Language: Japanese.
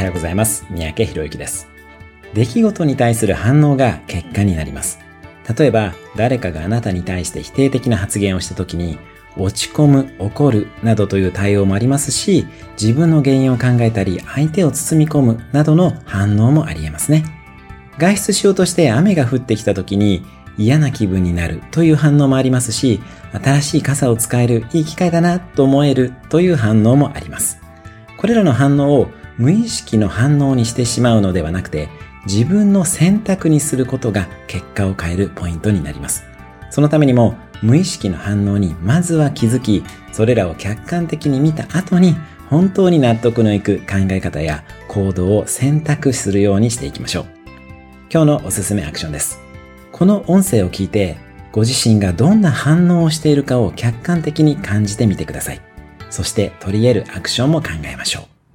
はようございます。三宅博之です。出来事に対する反応が結果になります。例えば、誰かがあなたに対して否定的な発言をした時に、落ち込む、怒るなどという対応もありますし、自分の原因を考えたり、相手を包み込むなどの反応もあり得ますね。外出しようとして雨が降ってきた時に嫌な気分になるという反応もありますし、新しい傘を使えるいい機会だなと思えるという反応もあります。これらの反応を無意識の反応にしてしまうのではなくて、自分の選択にすることが結果を変えるポイントになります。そのためにも無意識の反応にまずは気づき、それらを客観的に見た後に本当に納得のいく考え方や行動を選択するようにしていきましょう。今日のおすすめアクションです。この音声を聞いて、ご自身がどんな反応をしているかを客観的に感じてみてください。そして取り得るアクションも考えましょう。